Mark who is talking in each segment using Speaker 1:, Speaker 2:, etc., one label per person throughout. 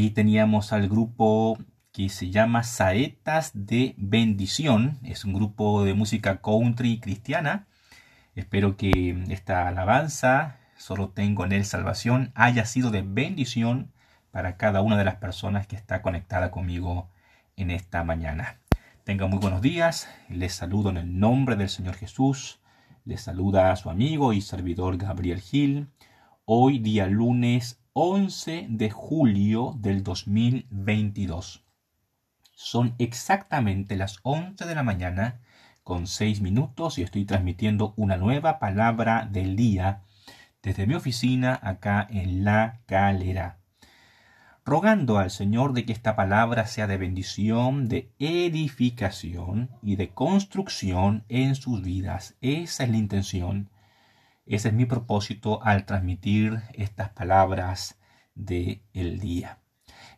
Speaker 1: Ahí teníamos al grupo que se llama Saetas de Bendición. Es un grupo de música country cristiana. Espero que esta alabanza, solo tengo en él salvación, haya sido de bendición para cada una de las personas que está conectada conmigo en esta mañana. Tengan muy buenos días. Les saludo en el nombre del Señor Jesús. Les saluda a su amigo y servidor Gabriel Gil. Hoy día lunes 11 de julio del 2022. Son exactamente las 11 de la mañana con 6 minutos y estoy transmitiendo una nueva palabra del día desde mi oficina acá en La Calera. Rogando al Señor de que esta palabra sea de bendición, de edificación y de construcción en sus vidas. Esa es la intención. Ese es mi propósito al transmitir estas palabras del el día.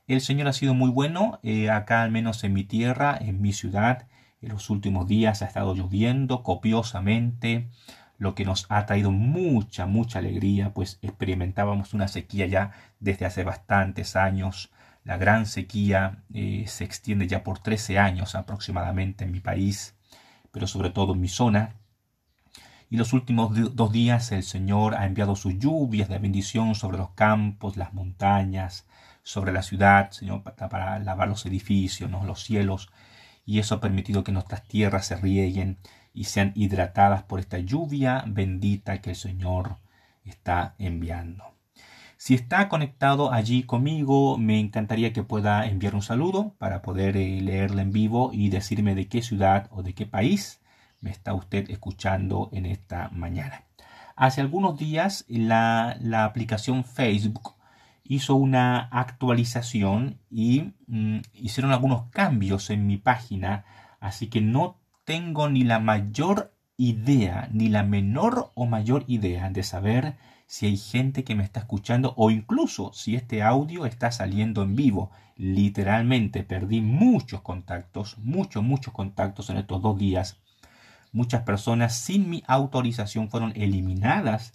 Speaker 1: El Señor ha sido muy bueno, eh, acá al menos en mi tierra, en mi ciudad. En los últimos días ha estado lloviendo copiosamente, lo que nos ha traído mucha, mucha alegría, pues experimentábamos una sequía ya desde hace bastantes años. La gran sequía eh, se extiende ya por 13 años aproximadamente en mi país, pero sobre todo en mi zona. Y los últimos dos días el Señor ha enviado sus lluvias de bendición sobre los campos, las montañas, sobre la ciudad, Señor, para, lavar los edificios, los cielos, y eso ha permitido que nuestras tierras se rieguen y sean hidratadas por esta lluvia bendita que el Señor está enviando. Si está conectado allí conmigo, me encantaría que pueda enviar un saludo para poder eh, leerla en vivo y decirme de qué ciudad o de qué país me está usted escuchando en esta mañana. Hace algunos días la, la aplicación Facebook hizo una actualización y mm, hicieron algunos cambios en mi página, así que no tengo ni la mayor idea, ni la menor o mayor idea de saber si hay gente que me está escuchando o incluso si este audio está saliendo en vivo. Literalmente perdí muchos contactos, muchos, muchos contactos en estos dos días. Muchas personas sin mi autorización fueron eliminadas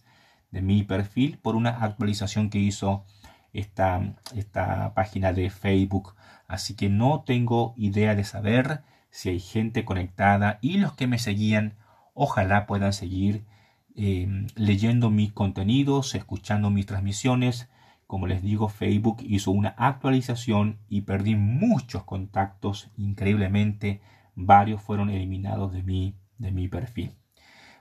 Speaker 1: de mi perfil por una actualización que hizo esta, esta página de Facebook. Así que no tengo idea de saber si hay gente conectada y los que me seguían, ojalá puedan seguir em, leyendo mis contenidos, escuchando mis transmisiones. Como les digo, Facebook hizo una actualización y perdí muchos contactos increíblemente. Varios fueron eliminados de mi, de mi perfil.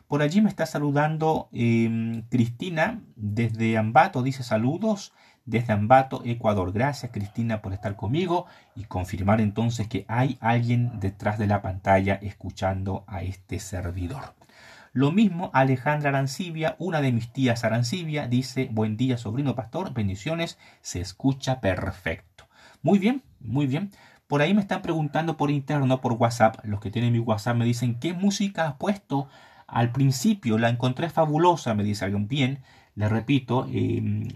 Speaker 1: Por allí me está saludando em, Cristina desde Ambato. Dice saludos desde Ambato, Ecuador. Gracias Cristina por estar conmigo y confirmar entonces que hay alguien detrás de la pantalla escuchando a este servidor. Lo mismo Alejandra Arancibia, una de mis tías Arancibia, dice, buen día sobrino pastor, bendiciones, se escucha perfecto. Muy bien, muy bien. Por ahí me están preguntando por interno, por WhatsApp, los que tienen mi WhatsApp me dicen, ¿qué música has puesto? Al principio la encontré fabulosa, me dice alguien bien, le repito, em,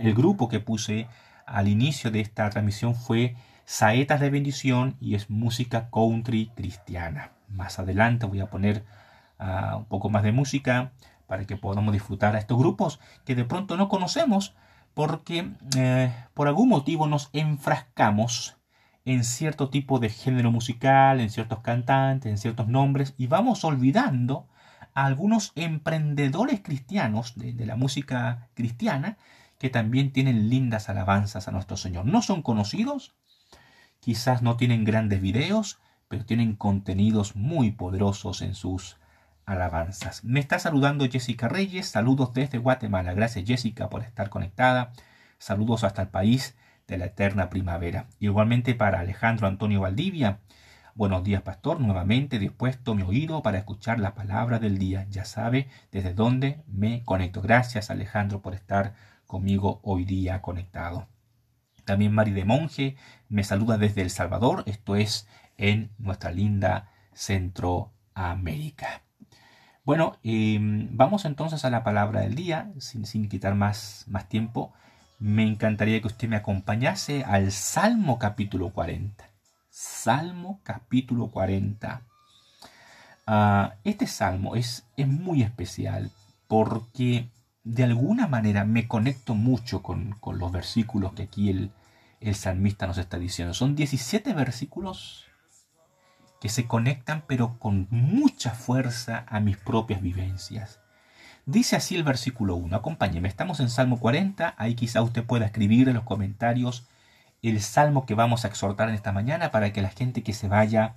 Speaker 1: el grupo que puse al inicio de esta transmisión fue Saetas de Bendición y es música country cristiana. Más adelante voy a poner ah, un poco más de música para que podamos disfrutar a estos grupos que de pronto no conocemos porque eh, por algún motivo nos enfrascamos en cierto tipo de género musical, en ciertos cantantes, en ciertos nombres y vamos olvidando algunos emprendedores cristianos de, la música cristiana que también tienen lindas alabanzas a nuestro Señor. No son conocidos, quizás no tienen grandes videos, pero tienen contenidos muy poderosos en sus alabanzas. Me está saludando Jessica Reyes, saludos desde Guatemala. Gracias Jessica por estar conectada. Saludos hasta el país de la eterna primavera. Igualmente para Alejandro Antonio Valdivia, Buenos días, pastor. Nuevamente dispuesto mi oído para escuchar la palabra del día. Ya sabe desde dónde me conecto. Gracias, Alejandro, por estar conmigo hoy día conectado. También Mari de Monje me saluda desde El Salvador. Esto es en nuestra linda Centroamérica. Bueno, em, vamos entonces a la palabra del día, sin, sin quitar más, más tiempo. Me encantaría que usted me acompañase al Salmo capítulo 40. Salmo capítulo 40. Ah, este salmo es, es, muy especial porque de alguna manera me conecto mucho con, los versículos que aquí el, el salmista nos está diciendo. Son 17 versículos que se conectan pero con mucha fuerza a mis propias vivencias. Dice así el versículo 1, acompáñeme, estamos en Salmo 40, ahí quizá usted pueda escribir en los comentarios el salmo que vamos a exhortar en esta mañana para que la gente que se vaya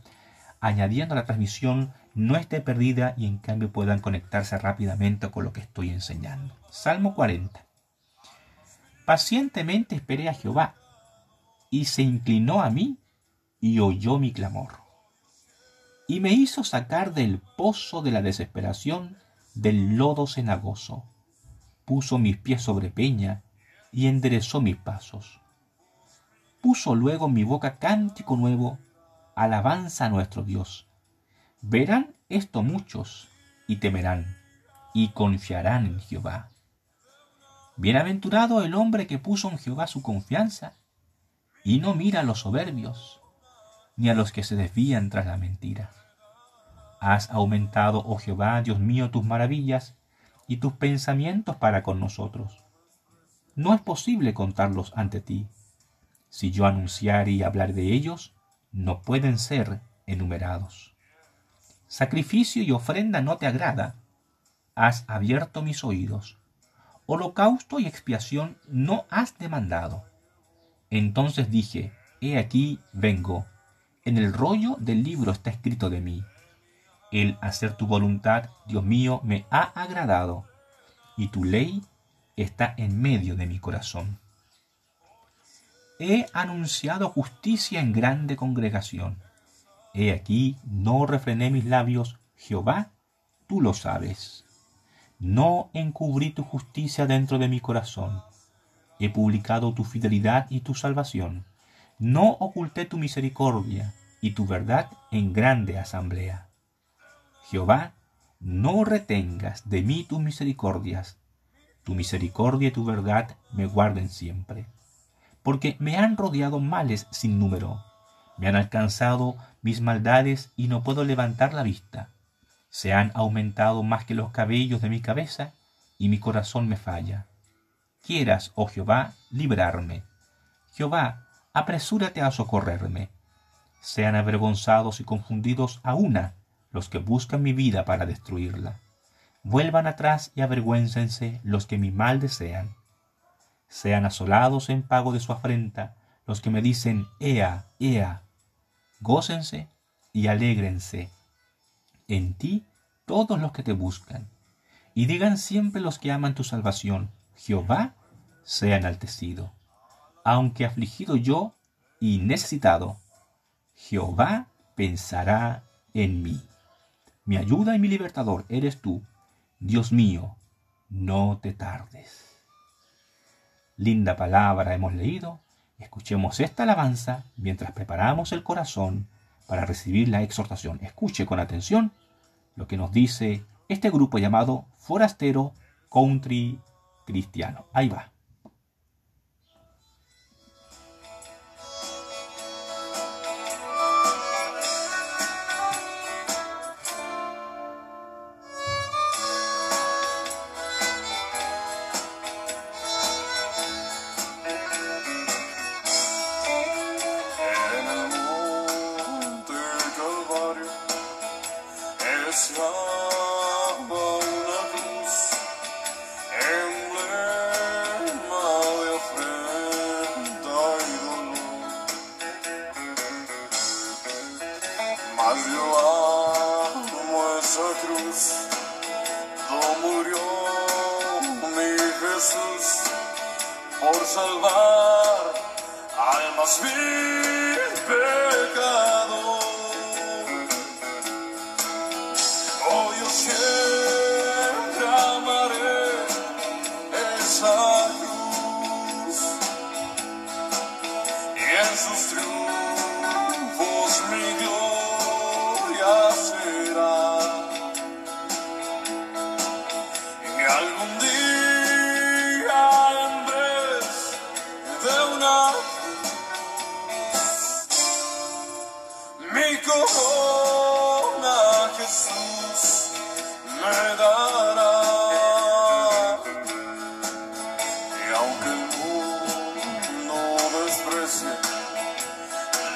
Speaker 1: añadiendo a la transmisión no esté perdida y en cambio puedan conectarse rápidamente con lo que estoy enseñando. Salmo 40. Pacientemente esperé a Jehová y se inclinó a mí y oyó mi clamor. Y me hizo sacar del pozo de la desesperación, del lodo cenagoso. Puso mis pies sobre peña y enderezó mis pasos. Puso luego mi boca cántico nuevo, alabanza a nuestro Dios. Verán esto muchos y temerán y confiarán en Jehová. Bienaventurado el hombre que puso en Jehová su confianza y no mira a los soberbios, ni a los que se desvían tras la mentira. Has aumentado, oh Jehová, Dios mío, tus maravillas y tus pensamientos para con nosotros. No es posible contarlos ante ti. Si yo anunciar y hablar de ellos, no pueden ser enumerados. Sacrificio y ofrenda no te agrada. Has abierto mis oídos. Holocausto y expiación no has demandado. Entonces dije, He aquí vengo. En el rollo del libro está escrito de mí. El hacer tu voluntad, Dios mío, me ha agradado, y tu ley está en medio de mi corazón. He anunciado justicia en grande congregación. He aquí, no refrené mis labios, Jehová, tú lo sabes. No encubrí tu justicia dentro de mi corazón he publicado tu fidelidad y tu salvación. No oculté tu misericordia y tu verdad en grande asamblea. Jehová, no retengas de mí tus misericordias. Tu misericordia y tu verdad me guarden siempre. Porque me han rodeado males sin número. Me han alcanzado mis maldades y no puedo levantar la vista. Se han aumentado más que los cabellos de mi cabeza y mi corazón me falla quieras, oh Jehová, librarme. Jehová, apresúrate a socorrerme. Sean avergonzados y confundidos a una los que buscan mi vida para destruirla. Vuelvan atrás y avergüéncense los que mi mal desean. Sean asolados en pago de su afrenta los que me dicen, Ea, Ea. Gócense y alégrense en ti todos los que te buscan. Y digan siempre los que aman tu salvación, Jehová sea enaltecido. Aunque afligido yo y necesitado, Jehová pensará en mí. Mi ayuda y mi libertador eres tú. Dios mío, no te tardes. Linda palabra hemos leído. Escuchemos esta alabanza mientras preparamos el corazón para recibir la exhortación. Escuche con atención lo que nos dice este grupo llamado Forastero Country Cristiano. Ahí va.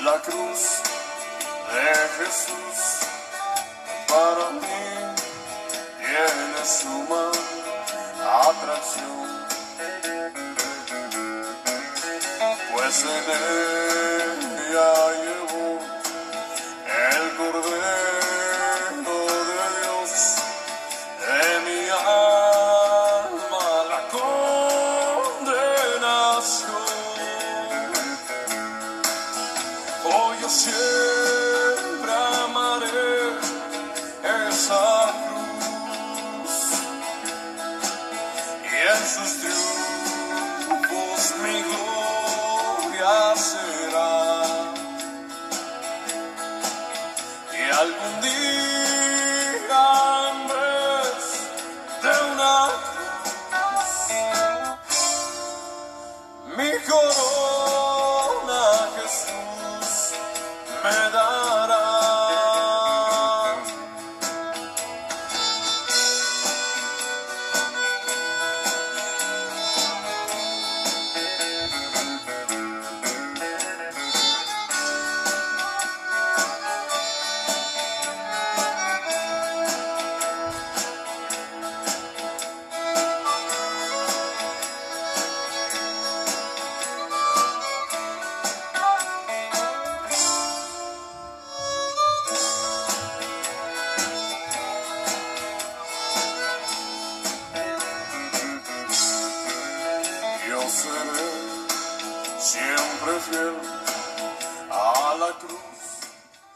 Speaker 2: la cruz de Jesús para mí tiene su suma atracción, pues en ella llevó el cordero.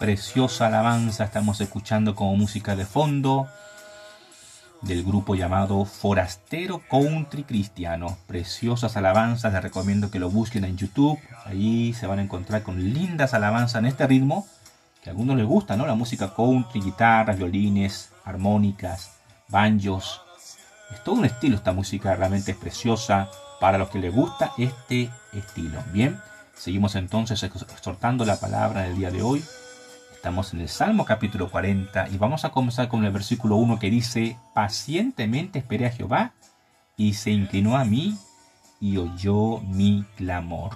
Speaker 1: Preciosa alabanza estamos escuchando como música de fondo del grupo llamado Forastero Country Cristiano. Preciosas alabanzas, les recomiendo que lo busquen en YouTube. Allí se van a encontrar con lindas alabanzas en este ritmo que a algunos les gusta, ¿no? La música country, guitarras, violines, armónicas, banjos. Es todo un estilo esta música, realmente es preciosa para los que les gusta este estilo. Bien, seguimos entonces exhortando la palabra en el día de hoy. Estamos en el Salmo capítulo 40 y vamos a comenzar con el versículo 1 que dice, pacientemente esperé a Jehová y se inclinó a mí y oyó mi clamor.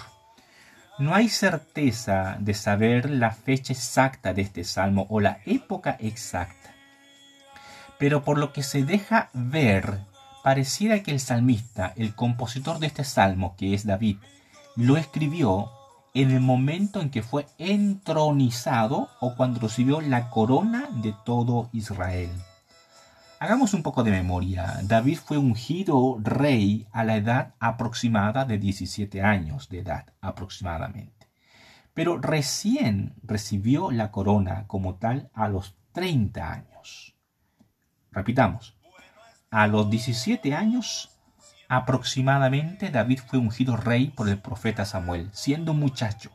Speaker 1: No hay certeza de saber la fecha exacta de este salmo o la época exacta, pero por lo que se deja ver, pareciera que el salmista, el compositor de este salmo, que es David, lo escribió en el momento en que fue entronizado o cuando recibió la corona de todo Israel. Hagamos un poco de memoria. David fue ungido rey a la edad aproximada de 17 años de edad aproximadamente. Pero recién recibió la corona como tal a los 30 años. Repitamos, a los 17 años aproximadamente David fue ungido rey por el profeta Samuel, siendo un muchacho,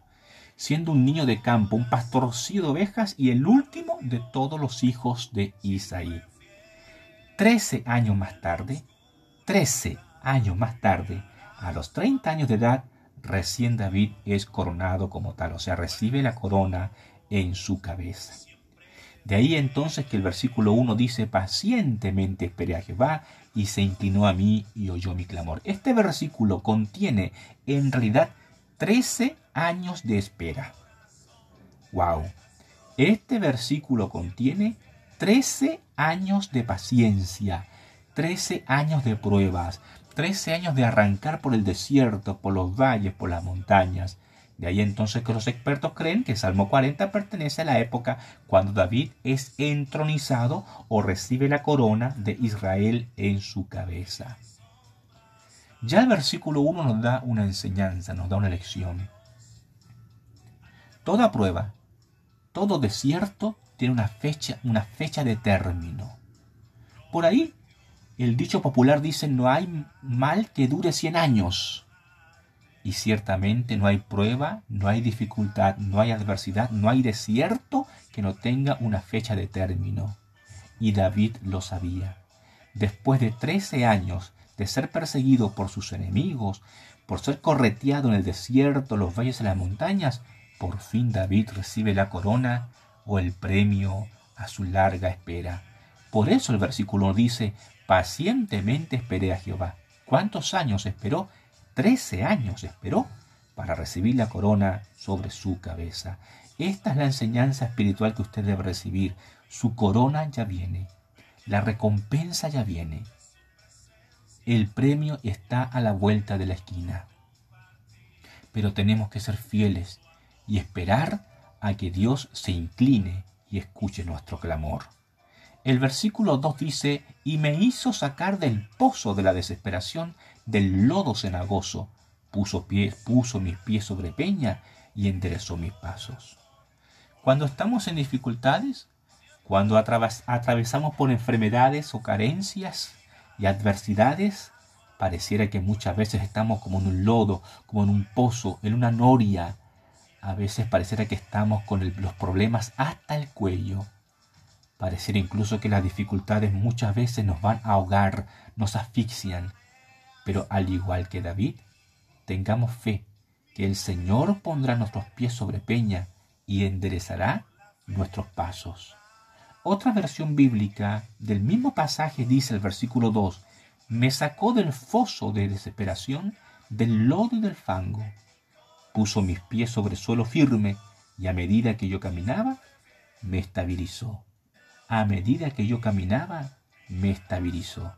Speaker 1: siendo un niño de campo, un pastorcillo de ovejas y el último de todos los hijos de Isaí. Trece años más tarde, trece años más tarde, a los 30 años de edad, recién David es coronado como tal, o sea, recibe la corona en su cabeza. De ahí entonces que el versículo 1 dice, pacientemente esperé a Jehová y se inclinó a mí y oyó mi clamor. Este versículo contiene en realidad 13 años de espera. ¡Wow! Este versículo contiene 13 años de paciencia, 13 años de pruebas, 13 años de arrancar por el desierto, por los valles, por las montañas. De ahí entonces que los expertos creen que Salmo 40 pertenece a la época cuando David es entronizado o recibe la corona de Israel en su cabeza. Ya el versículo 1 nos da una enseñanza, nos da una lección. Toda prueba, todo desierto tiene una fecha, una fecha de término. Por ahí, el dicho popular dice, no hay mal que dure 100 años. Y ciertamente no hay prueba, no hay dificultad, no hay adversidad, no hay desierto que no tenga una fecha de término. Y David lo sabía. Después de trece años de ser perseguido por sus enemigos, por ser correteado en el desierto, los valles y las montañas, por fin David recibe la corona o el premio a su larga espera. Por eso el versículo dice, pacientemente esperé a Jehová. ¿Cuántos años esperó? Trece años esperó para recibir la corona sobre su cabeza. Esta es la enseñanza espiritual que usted debe recibir. Su corona ya viene. La recompensa ya viene. El premio está a la vuelta de la esquina. Pero tenemos que ser fieles y esperar a que Dios se incline y escuche nuestro clamor. El versículo 2 dice, y me hizo sacar del pozo de la desesperación, del lodo cenagoso, puso, puso mis pies sobre peña y enderezó mis pasos. Cuando estamos en dificultades, cuando atravesamos por enfermedades o carencias y adversidades, pareciera que muchas veces estamos como en un lodo, como en un pozo, en una noria. A veces pareciera que estamos con los problemas hasta el cuello. Pareciera incluso que las dificultades muchas veces nos van a ahogar, nos asfixian. Pero al igual que David, tengamos fe que el Señor pondrá nuestros pies sobre peña y enderezará nuestros pasos. Otra versión bíblica del mismo pasaje dice el versículo 2, me sacó del foso de desesperación, del lodo y del fango. Puso mis pies sobre suelo firme y a medida que yo caminaba, me estabilizó a medida que yo caminaba, me estabilizó.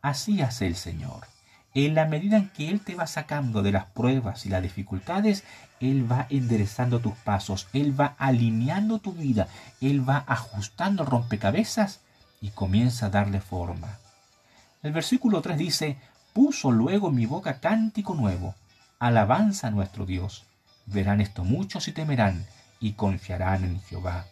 Speaker 1: Así hace el Señor. En la medida en que Él te va sacando de las pruebas y las dificultades, Él va enderezando tus pasos, Él va alineando tu vida, Él va ajustando rompecabezas y comienza a darle forma. El versículo 3 dice, puso luego mi boca cántico nuevo, alabanza a nuestro Dios. Verán esto muchos y temerán y confiarán en Jehová.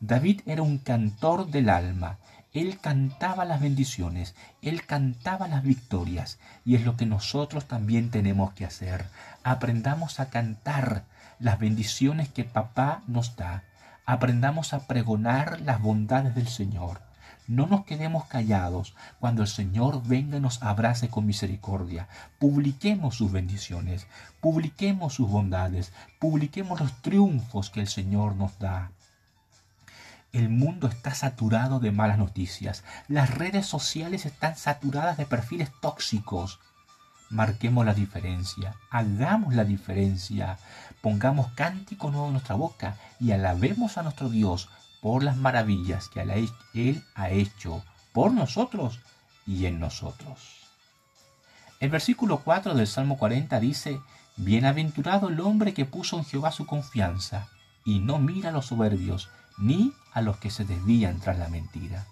Speaker 1: David era un cantor del alma. Él cantaba las bendiciones, él cantaba las victorias, y es lo que nosotros también tenemos que hacer. Aprendamos a cantar las bendiciones que papá nos da. Aprendamos a pregonar las bondades del Señor. No nos quedemos callados cuando el Señor venga y nos abrace con misericordia. Publiquemos sus bendiciones, publiquemos sus bondades, publiquemos los triunfos que el Señor nos da. El mundo está saturado de malas noticias. Las redes sociales están saturadas de perfiles tóxicos. Marquemos la diferencia, hagamos la diferencia, pongamos cántico nuevo en nuestra boca y alabemos a nuestro Dios por las maravillas que Él ha hecho por nosotros y en nosotros. El versículo 4 del Salmo 40 dice, Bienaventurado el hombre que puso en Jehová su confianza y no mira a los soberbios, ni a los que se desvían tras la mentira.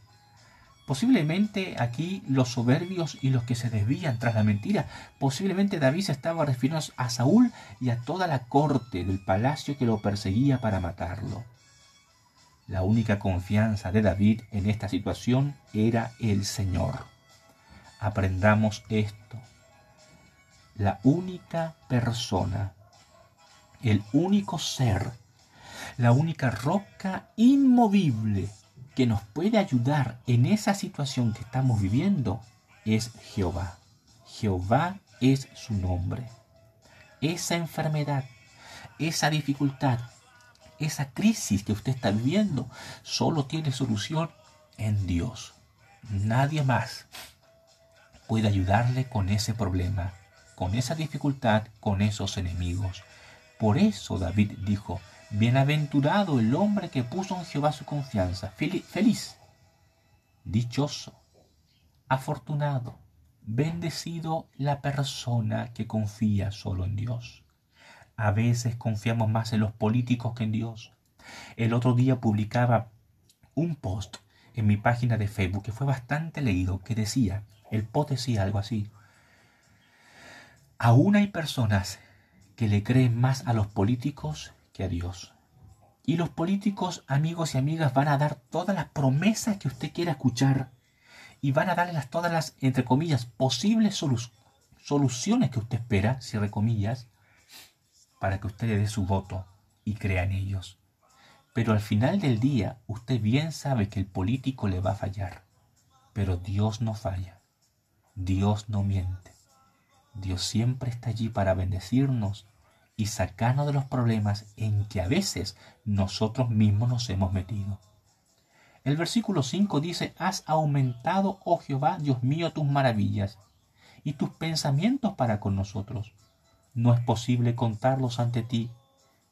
Speaker 1: Posiblemente aquí los soberbios y los que se desvían tras la mentira, posiblemente David se estaba refiriendo a Saúl y a toda la corte del palacio que lo perseguía para matarlo. La única confianza de David en esta situación era el Señor. Aprendamos esto. La única persona, el único ser la única roca inmovible que nos puede ayudar en esa situación que estamos viviendo es Jehová. Jehová es su nombre. Esa enfermedad, esa dificultad, esa crisis que usted está viviendo, solo tiene solución en Dios. Nadie más puede ayudarle con ese problema, con esa dificultad, con esos enemigos. Por eso David dijo, Bienaventurado el hombre que puso en Jehová su confianza. Feliz, dichoso, afortunado, bendecido la persona que confía solo en Dios. A veces confiamos más en los políticos que en Dios. El otro día publicaba un post en mi página de Facebook que fue bastante leído, que decía, el post decía algo así. Aún hay personas que le creen más a los políticos a Dios. Y los políticos, amigos y amigas, van a dar todas las promesas que usted quiera escuchar y van a darle todas las, entre comillas, posibles soluciones que usted espera, cierre comillas, para que usted le dé su voto y crea en ellos. Pero al final del día, usted bien sabe que el político le va a fallar. Pero Dios no falla. Dios no miente. Dios siempre está allí para bendecirnos y sacarnos de los problemas en que a veces nosotros mismos nos hemos metido. El versículo 5 dice, Has aumentado, oh Jehová, Dios mío, tus maravillas y tus pensamientos para con nosotros. No es posible contarlos ante ti.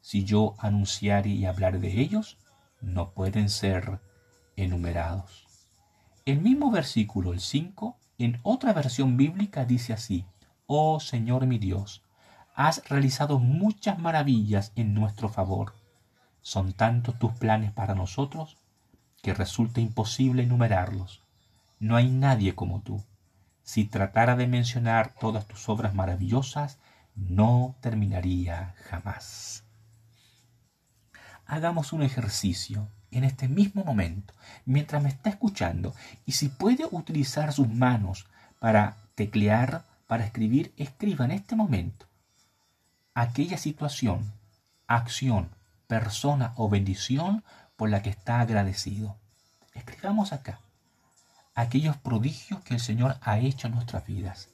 Speaker 1: Si yo anunciare y hablar de ellos, no pueden ser enumerados. El mismo versículo, el 5, en otra versión bíblica dice así, Oh Señor mi Dios, has realizado muchas maravillas en nuestro favor. Son tantos tus planes para nosotros que resulta imposible enumerarlos. No hay nadie como tú. Si tratara de mencionar todas tus obras maravillosas, no terminaría jamás. Hagamos un ejercicio en este mismo momento, mientras me está escuchando, y si puede utilizar sus manos para teclear, para escribir, escriba en este momento aquella situación, acción, persona o bendición por la que está agradecido. Escribamos acá aquellos prodigios que el Señor ha hecho en nuestras vidas.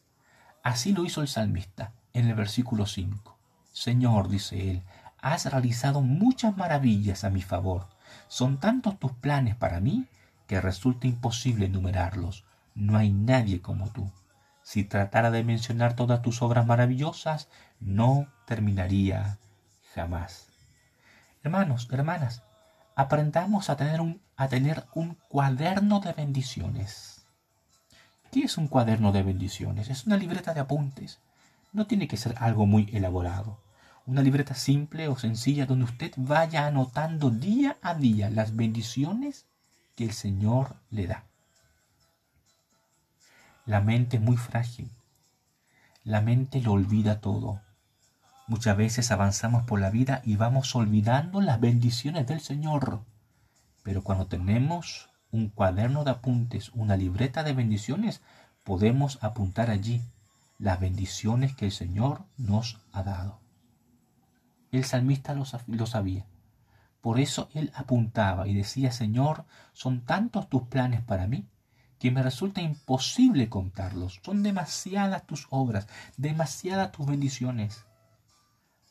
Speaker 1: Así lo hizo el salmista en el versículo 5. Señor, dice él, has realizado muchas maravillas a mi favor. Son tantos tus planes para mí que resulta imposible enumerarlos. No hay nadie como tú. Si tratara de mencionar todas tus obras maravillosas, no terminaría jamás. Hermanos, hermanas, aprendamos a tener un, a tener un cuaderno de bendiciones. ¿Qué es un cuaderno de bendiciones? Es una libreta de apuntes. No tiene que ser algo muy elaborado. Una libreta simple o sencilla donde usted vaya anotando día a día las bendiciones que el Señor le da. La mente es muy frágil. La mente lo olvida todo. Muchas veces avanzamos por la vida y vamos olvidando las bendiciones del Señor. Pero cuando tenemos un cuaderno de apuntes, una libreta de bendiciones, podemos apuntar allí las bendiciones que el Señor nos ha dado. El salmista lo, sabía. Por eso él apuntaba y decía, Señor, son tantos tus planes para mí que me resulta imposible contarlos. Son demasiadas tus obras, demasiadas tus bendiciones.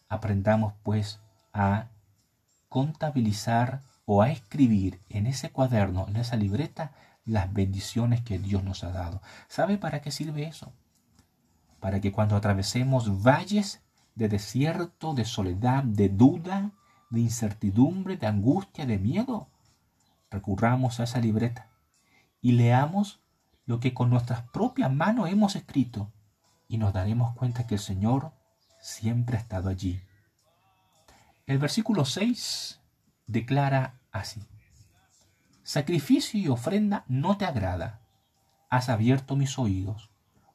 Speaker 1: Aprendamos pues a contabilizar o a escribir en ese cuaderno, en esa libreta, las bendiciones que Dios nos ha dado. ¿Sabe para qué sirve eso? Para que cuando atravesemos valles de desierto, de soledad, de duda, de incertidumbre, de angustia, de miedo, recurramos a esa libreta y leamos lo que con nuestras propias manos hemos escrito y nos daremos cuenta que el Señor siempre ha estado allí. El versículo 6 declara así. Sacrificio y ofrenda no te agrada. Has abierto mis oídos.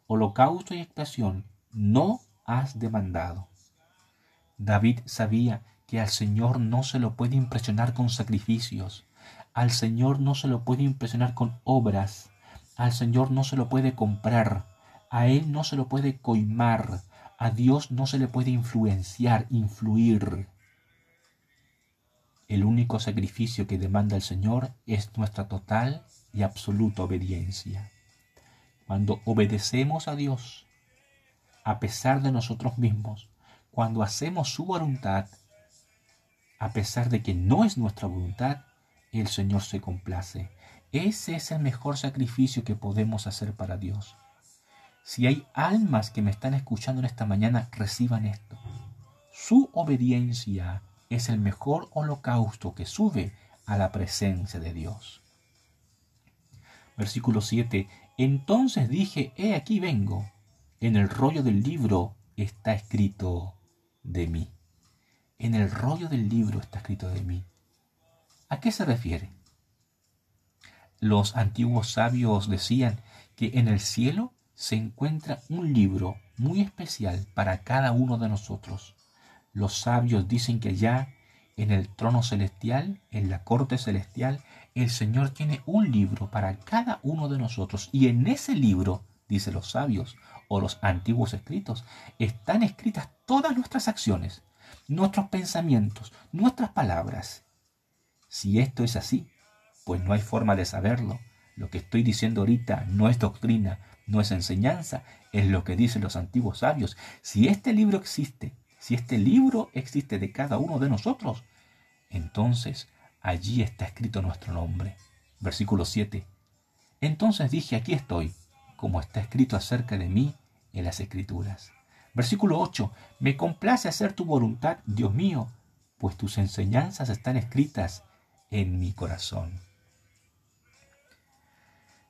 Speaker 1: Holocausto y expiación no has demandado. David sabía que al Señor no se lo puede impresionar con sacrificios. Al Señor no se lo puede impresionar con obras. Al Señor no se lo puede comprar. A Él no se lo puede coimar. A Dios no se le puede influenciar, influir. El único sacrificio que demanda el Señor es nuestra total y absoluta obediencia. Cuando obedecemos a Dios, a pesar de nosotros mismos, cuando hacemos su voluntad, a pesar de que no es nuestra voluntad, el Señor se complace. Ese es el mejor sacrificio que podemos hacer para Dios. Si hay almas que me están escuchando en esta mañana, reciban esto. Su obediencia es el mejor holocausto que sube a la presencia de Dios. Versículo 7. Entonces dije, he aquí vengo. En el rollo del libro está escrito de mí. En el rollo del libro está escrito de mí. ¿A qué se refiere? Los antiguos sabios decían que en el cielo se encuentra un libro muy especial para cada uno de nosotros. Los sabios dicen que ya en el trono celestial, en la corte celestial, el Señor tiene un libro para cada uno de nosotros. Y en ese libro, dicen los sabios o los antiguos escritos, están escritas todas nuestras acciones, nuestros pensamientos, nuestras palabras. Si esto es así, pues no hay forma de saberlo. Lo que estoy diciendo ahorita no es doctrina, no es enseñanza, es lo que dicen los antiguos sabios. Si este libro existe, si este libro existe de cada uno de nosotros, entonces allí está escrito nuestro nombre. Versículo 7. Entonces dije, aquí estoy, como está escrito acerca de mí en las escrituras. Versículo 8. Me complace hacer tu voluntad, Dios mío, pues tus enseñanzas están escritas en mi corazón.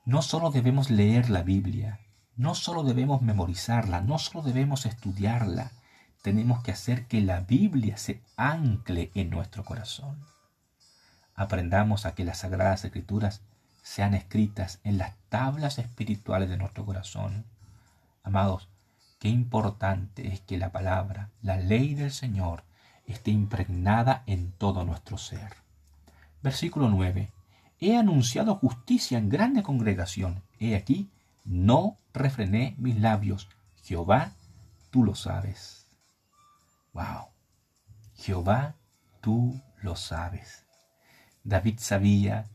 Speaker 1: No solo debemos leer la Biblia, no solo debemos memorizarla, no solo debemos estudiarla, tenemos que hacer que la Biblia se ancle en nuestro corazón. Aprendamos a que las sagradas escrituras sean escritas en las tablas espirituales de nuestro corazón. Amados, qué importante es que la palabra, la ley del Señor, esté impregnada en todo nuestro ser. Versículo 9. He anunciado justicia en grande congregación. He aquí, no refrené mis labios. Jehová, tú lo sabes. Wow. Jehová, tú lo sabes. David sabía,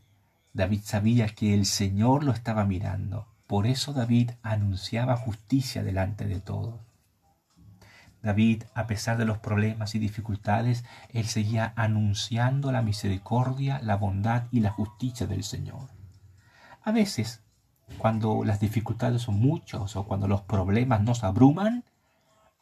Speaker 1: David sabía que el Señor lo estaba mirando. Por eso David anunciaba justicia delante de todos. David, a pesar de los problemas y dificultades, él seguía anunciando la misericordia, la bondad y la justicia del Señor. A veces, cuando las dificultades son muchas o cuando los problemas nos abruman,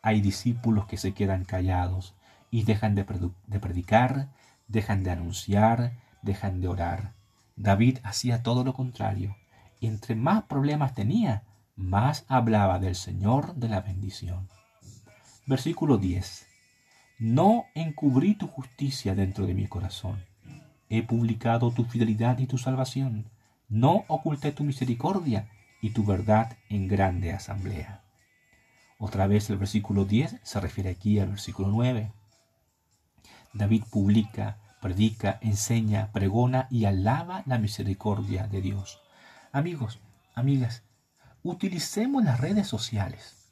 Speaker 1: hay discípulos que se quedan callados y dejan de, predicar, dejan de anunciar, dejan de orar. David hacía todo lo contrario. Entre más problemas tenía, más hablaba del Señor de la bendición. Versículo 10. No encubrí tu justicia dentro de mi corazón. He publicado tu fidelidad y tu salvación. No oculté tu misericordia y tu verdad en grande asamblea. Otra vez el versículo 10 se refiere aquí al versículo 9. David publica, predica, enseña, pregona y alaba la misericordia de Dios. Amigos, amigas, utilicemos las redes sociales.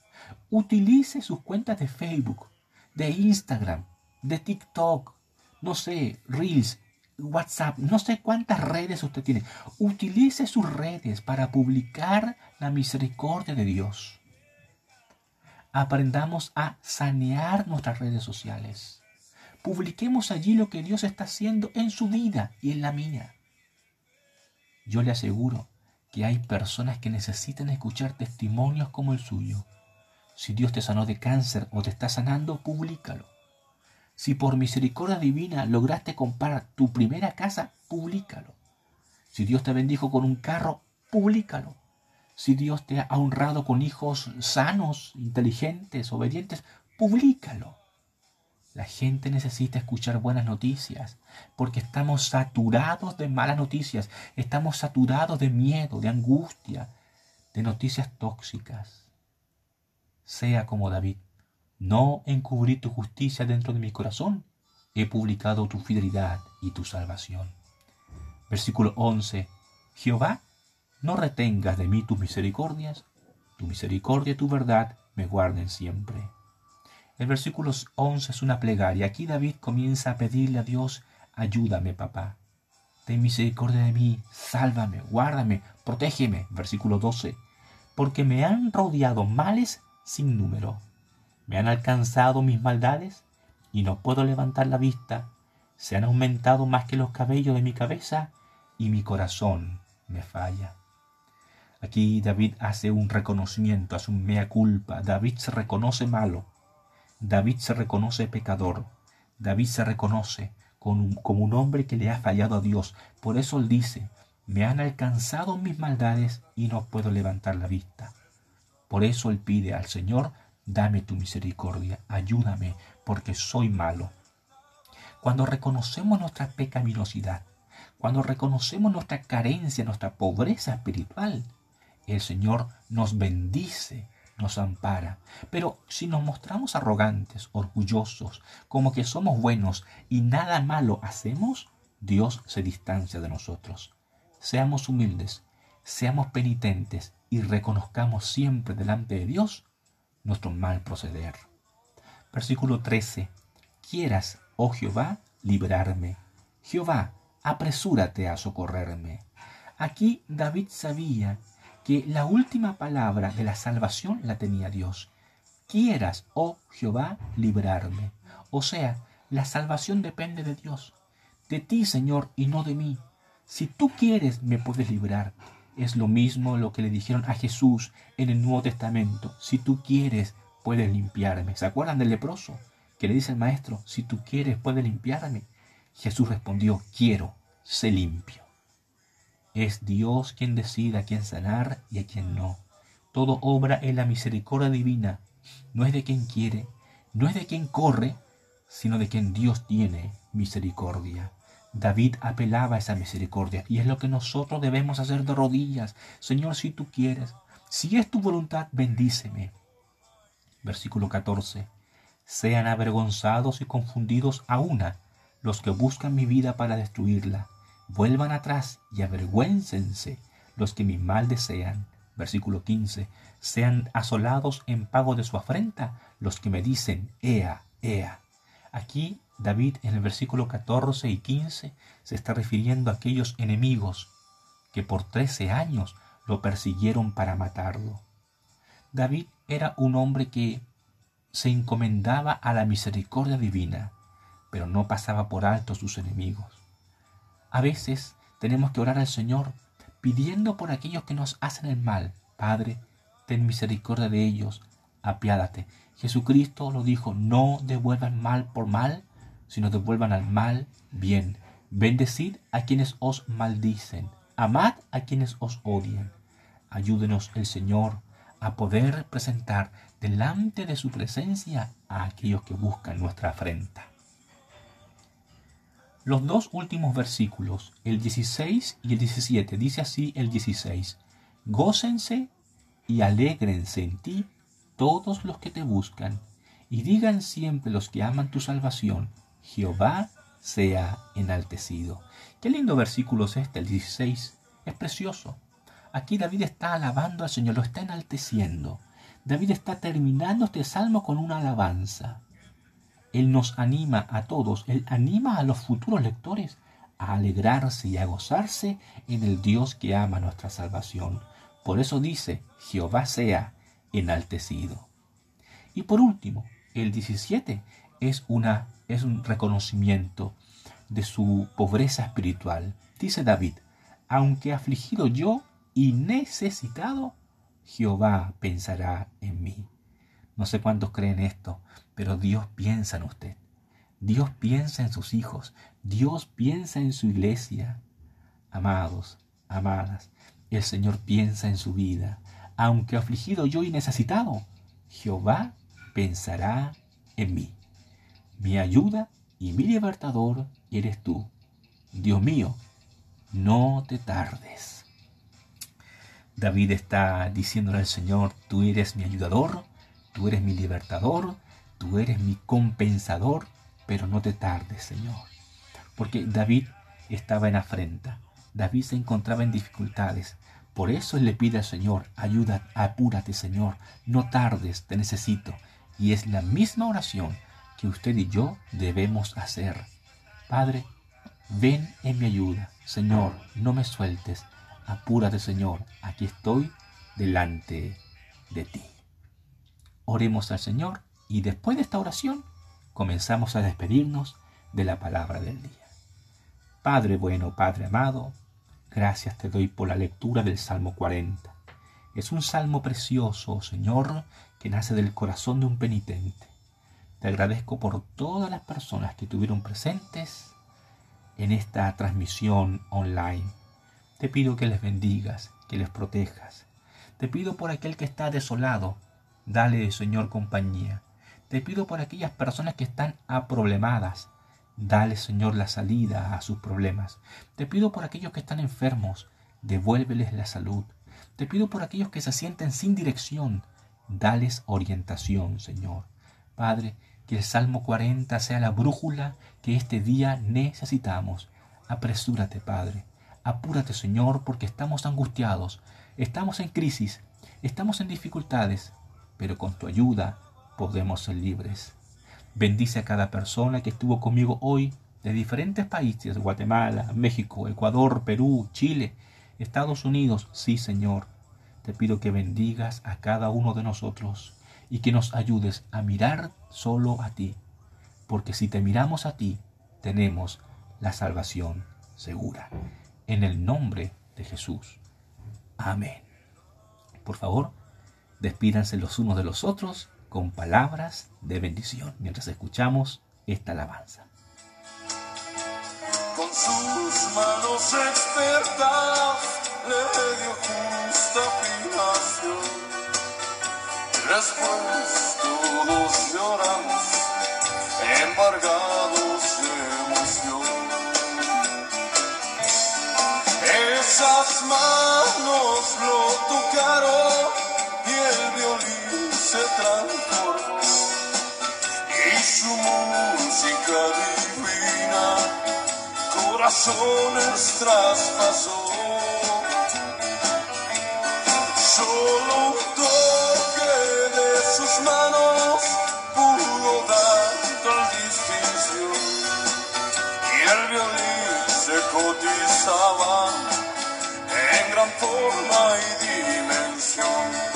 Speaker 1: Utilice sus cuentas de Facebook, de Instagram, de TikTok, no sé, Reels, WhatsApp, no sé cuántas redes usted tiene. Utilice sus redes para publicar la misericordia de Dios. Aprendamos a sanear nuestras redes sociales. Publiquemos allí lo que Dios está haciendo en su vida y en la mía. Yo le aseguro que hay personas que necesitan escuchar testimonios como el suyo. Si Dios te sanó de cáncer o te está sanando, públicalo. Si por misericordia divina lograste comprar tu primera casa, públicalo. Si Dios te bendijo con un carro, públicalo. Si Dios te ha honrado con hijos sanos, inteligentes, obedientes, públicalo. La gente necesita escuchar buenas noticias porque estamos saturados de malas noticias, estamos saturados de miedo, de angustia, de noticias tóxicas. Sea como David, no encubrí tu justicia dentro de mi corazón. He publicado tu fidelidad y tu salvación. Versículo 11. Jehová, no retengas de mí tus misericordias. Tu misericordia y tu verdad me guarden siempre. El versículo 11 es una plegaria. Aquí David comienza a pedirle a Dios, ayúdame papá. Ten misericordia de mí, sálvame, guárdame, protégeme. Versículo 12. Porque me han rodeado males sin número me han alcanzado mis maldades y no puedo levantar la vista. Se han aumentado más que los cabellos de mi cabeza y mi corazón me falla. Aquí David hace un reconocimiento, hace un mea culpa. David se reconoce malo. David se reconoce pecador. David se reconoce como un hombre que le ha fallado a Dios. Por eso él dice, me han alcanzado mis maldades y no puedo levantar la vista. Por eso él pide al Señor dame tu misericordia, ayúdame, porque soy malo. Cuando reconocemos nuestra pecaminosidad, cuando reconocemos nuestra carencia, nuestra pobreza espiritual, el Señor nos bendice, nos ampara. Pero si nos mostramos arrogantes, orgullosos, como que somos buenos y nada malo hacemos, Dios se distancia de nosotros. Seamos humildes, seamos penitentes y reconozcamos siempre delante de Dios nuestro mal proceder. Versículo 13. Quieras, oh Jehová, librarme. Jehová, apresúrate a socorrerme. Aquí David sabía que la última palabra de la salvación la tenía Dios. Quieras, oh Jehová, librarme. O sea, la salvación depende de Dios, de ti, Señor, y no de mí. Si tú quieres, me puedes librar. Es lo mismo lo que le dijeron a Jesús en el Nuevo Testamento. Si tú quieres, puedes limpiarme. ¿Se acuerdan del leproso? Que le dice el maestro, si tú quieres, puedes limpiarme. Jesús respondió, quiero, sé limpio. Es Dios quien decide a quién sanar y a quién no. Todo obra en la misericordia divina. No es de quien quiere, no es de quien corre, sino de quien Dios tiene misericordia. David apelaba a esa misericordia y es lo que nosotros debemos hacer de rodillas. Señor, si tú quieres, si es tu voluntad, bendíceme. Versículo 14. Sean avergonzados y confundidos a una los que buscan mi vida para destruirla. Vuelvan atrás y avergüéncense los que mi mal desean. Versículo 15. Sean asolados en pago de su afrenta los que me dicen, Ea, Ea. Aquí David en el versículo 14 y 15 se está refiriendo a aquellos enemigos que por trece años lo persiguieron para matarlo. David era un hombre que se encomendaba a la misericordia divina, pero no pasaba por alto sus enemigos. A veces tenemos que orar al Señor pidiendo por aquellos que nos hacen el mal. Padre, ten misericordia de ellos, apiádate. Jesucristo lo dijo, no devuelvan mal por mal, sino devuelvan al mal bien. Bendecid a quienes os maldicen, amad a quienes os odian. Ayúdenos el Señor a poder presentar delante de su presencia a aquellos que buscan nuestra afrenta. Los dos últimos versículos, el 16 y el 17, dice así el 16, Gócense y alégrense en ti todos los que te buscan, y digan siempre los que aman tu salvación, Jehová sea enaltecido. Qué lindo versículo es este, el 16, es precioso. Aquí David está alabando al Señor, lo está enalteciendo. David está terminando este salmo con una alabanza. Él nos anima a todos, Él anima a los futuros lectores a alegrarse y a gozarse en el Dios que ama nuestra salvación. Por eso dice, Jehová sea enaltecido. Y por último, el 17 es, una, es un reconocimiento de su pobreza espiritual. Dice David, aunque afligido yo y necesitado, Jehová pensará en mí. No sé cuántos creen esto, pero Dios piensa en usted. Dios piensa en sus hijos. Dios piensa en su iglesia. Amados, amadas, el Señor piensa en su vida. Aunque afligido yo y necesitado, Jehová pensará en mí. Mi ayuda y mi libertador eres tú. Dios mío, no te tardes. David está diciéndole al Señor, tú eres mi ayudador, tú eres mi libertador, tú eres mi compensador, pero no te tardes, Señor. Porque David estaba en afrenta, David se encontraba en dificultades, por eso le pide al Señor, ayuda, apúrate, Señor, no tardes, te necesito. Y es la misma oración que usted y yo debemos hacer. Padre, ven en mi ayuda, Señor, no me sueltes, apúrate, Señor, aquí estoy delante de ti. Oremos al Señor y después de esta oración comenzamos a despedirnos de la palabra del día. Padre bueno, Padre amado, gracias te doy por la lectura del Salmo 40. Es un salmo precioso, Señor, que nace del corazón de un penitente. Te agradezco por todas las personas que tuvieron presentes en esta transmisión online. Te pido que les bendigas, que les protejas. Te pido por aquel que está desolado, Dale, Señor, compañía. Te pido por aquellas personas que están aproblemadas. Dale, Señor, la salida a sus problemas. Te pido por aquellos que están enfermos. Devuélveles la salud. Te pido por aquellos que se sienten sin dirección. Dales orientación, Señor. Padre, que el Salmo 40 sea la brújula que este día necesitamos. Apresúrate, Padre. Apúrate, Señor, porque estamos angustiados, estamos en crisis, estamos en dificultades, pero con tu ayuda podemos ser libres. Bendice a cada persona que estuvo conmigo hoy de diferentes países, Guatemala, México, Ecuador, Perú, Chile, Estados Unidos. Sí, Señor, te pido que bendigas a cada uno de nosotros y que nos ayudes a mirar solo a ti, porque si te miramos a ti, tenemos la salvación segura. En el nombre de Jesús. Amén. Por favor, Despídanse los unos de los otros con palabras de bendición mientras escuchamos esta alabanza.
Speaker 2: Con sus manos expertas le dio justa. Después todos lloramos, embargados de emoción. Esas manos lo tocaron y el violín se transformó y su música divina corazones traspasó. Solo en gran forma y dimensión.